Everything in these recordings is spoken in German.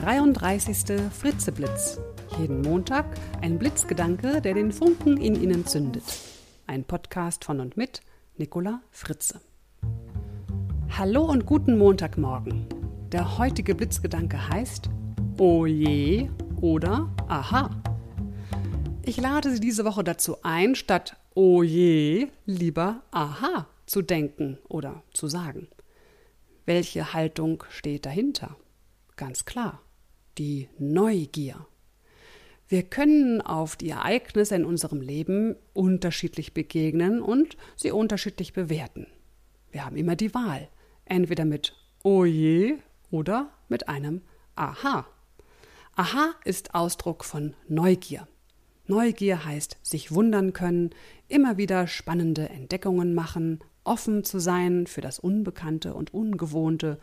33. Fritzeblitz. Jeden Montag ein Blitzgedanke, der den Funken in Ihnen zündet. Ein Podcast von und mit Nicola Fritze. Hallo und guten Montagmorgen. Der heutige Blitzgedanke heißt Oje oder Aha. Ich lade Sie diese Woche dazu ein, statt Oje lieber Aha zu denken oder zu sagen. Welche Haltung steht dahinter? Ganz klar, die Neugier. Wir können auf die Ereignisse in unserem Leben unterschiedlich begegnen und sie unterschiedlich bewerten. Wir haben immer die Wahl, entweder mit Oje oder mit einem Aha. Aha ist Ausdruck von Neugier. Neugier heißt sich wundern können, immer wieder spannende Entdeckungen machen, offen zu sein für das Unbekannte und Ungewohnte.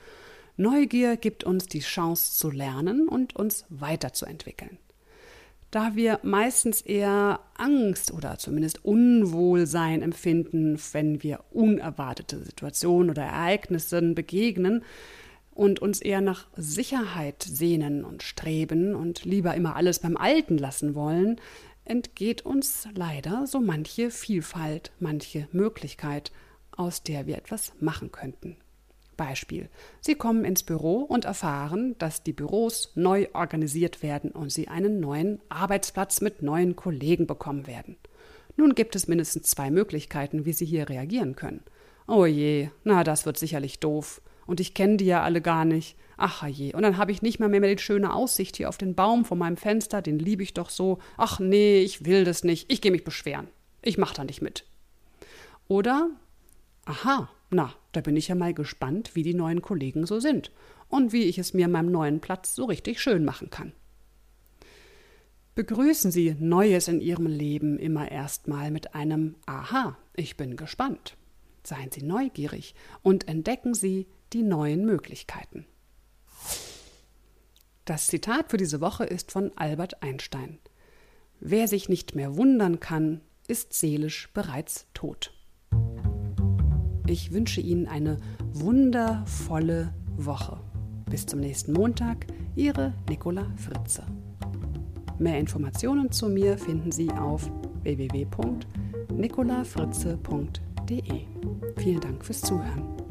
Neugier gibt uns die Chance zu lernen und uns weiterzuentwickeln. Da wir meistens eher Angst oder zumindest Unwohlsein empfinden, wenn wir unerwartete Situationen oder Ereignissen begegnen, und uns eher nach Sicherheit sehnen und streben und lieber immer alles beim Alten lassen wollen, entgeht uns leider so manche Vielfalt, manche Möglichkeit, aus der wir etwas machen könnten. Beispiel. Sie kommen ins Büro und erfahren, dass die Büros neu organisiert werden und Sie einen neuen Arbeitsplatz mit neuen Kollegen bekommen werden. Nun gibt es mindestens zwei Möglichkeiten, wie Sie hier reagieren können. Oh je, na, das wird sicherlich doof. Und ich kenne die ja alle gar nicht. Ach je. Und dann habe ich nicht mehr, mehr die schöne Aussicht hier auf den Baum vor meinem Fenster, den liebe ich doch so. Ach nee, ich will das nicht. Ich gehe mich beschweren. Ich mache da nicht mit. Oder Aha, na, da bin ich ja mal gespannt, wie die neuen Kollegen so sind und wie ich es mir meinem neuen Platz so richtig schön machen kann. Begrüßen Sie Neues in Ihrem Leben immer erstmal mit einem Aha, ich bin gespannt. Seien Sie neugierig und entdecken Sie die neuen Möglichkeiten. Das Zitat für diese Woche ist von Albert Einstein. Wer sich nicht mehr wundern kann, ist seelisch bereits tot. Ich wünsche Ihnen eine wundervolle Woche. Bis zum nächsten Montag, Ihre Nicola Fritze. Mehr Informationen zu mir finden Sie auf www.nicolafritze.de. Vielen Dank fürs Zuhören.